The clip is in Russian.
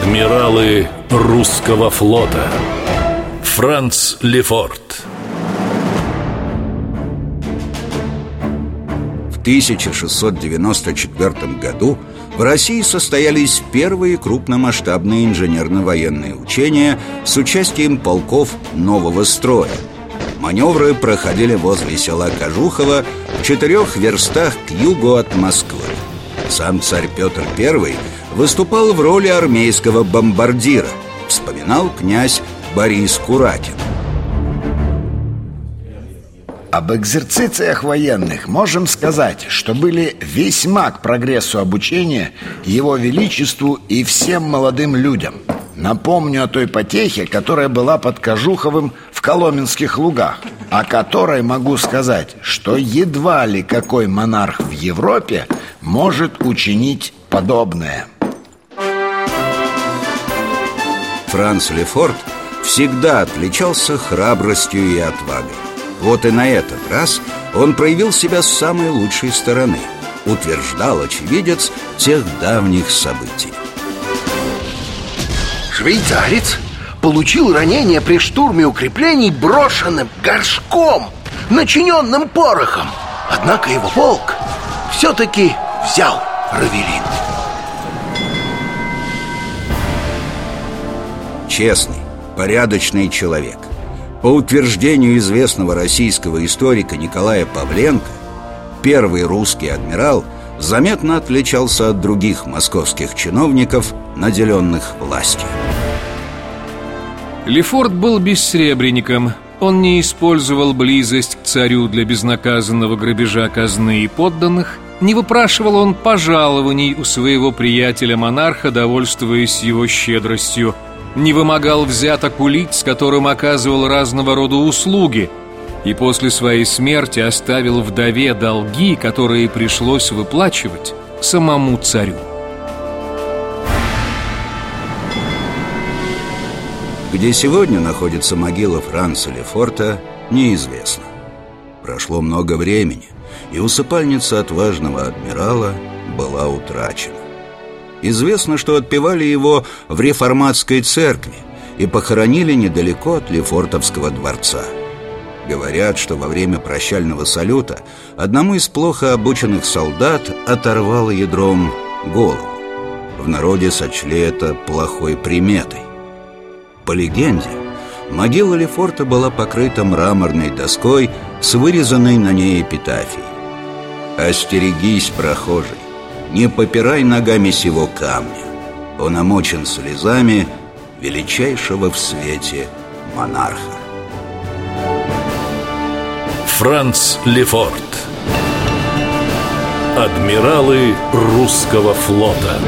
Адмиралы русского флота Франц Лефорт В 1694 году в России состоялись первые крупномасштабные инженерно-военные учения с участием полков нового строя. Маневры проходили возле села Кожухово в четырех верстах к югу от Москвы. Сам царь Петр I выступал в роли армейского бомбардира, вспоминал князь Борис Куракин. Об экзерцициях военных можем сказать, что были весьма к прогрессу обучения Его Величеству и всем молодым людям. Напомню о той потехе, которая была под Кожуховым в Коломенских лугах, о которой могу сказать, что едва ли какой монарх в Европе может учинить подобное. Франц Лефорт всегда отличался храбростью и отвагой. Вот и на этот раз он проявил себя с самой лучшей стороны Утверждал очевидец тех давних событий. Швейцарец получил ранение при штурме укреплений брошенным горшком, начиненным порохом. Однако его полк все-таки взял Равелин Честный, порядочный человек по утверждению известного российского историка Николая Павленко, первый русский адмирал заметно отличался от других московских чиновников, наделенных властью. Лефорт был бессребренником. Он не использовал близость к царю для безнаказанного грабежа казны и подданных, не выпрашивал он пожалований у своего приятеля-монарха, довольствуясь его щедростью – не вымогал взяток у лиц, которым оказывал разного рода услуги, и после своей смерти оставил вдове долги, которые пришлось выплачивать самому царю. Где сегодня находится могила Франца Лефорта, неизвестно. Прошло много времени, и усыпальница отважного адмирала была утрачена. Известно, что отпевали его в реформатской церкви и похоронили недалеко от Лефортовского дворца. Говорят, что во время прощального салюта одному из плохо обученных солдат оторвало ядром голову. В народе сочли это плохой приметой. По легенде, могила Лефорта была покрыта мраморной доской с вырезанной на ней эпитафией. «Остерегись, прохожий, не попирай ногами сего камня Он омочен слезами величайшего в свете монарха. Франц Лефорт. Адмиралы русского флота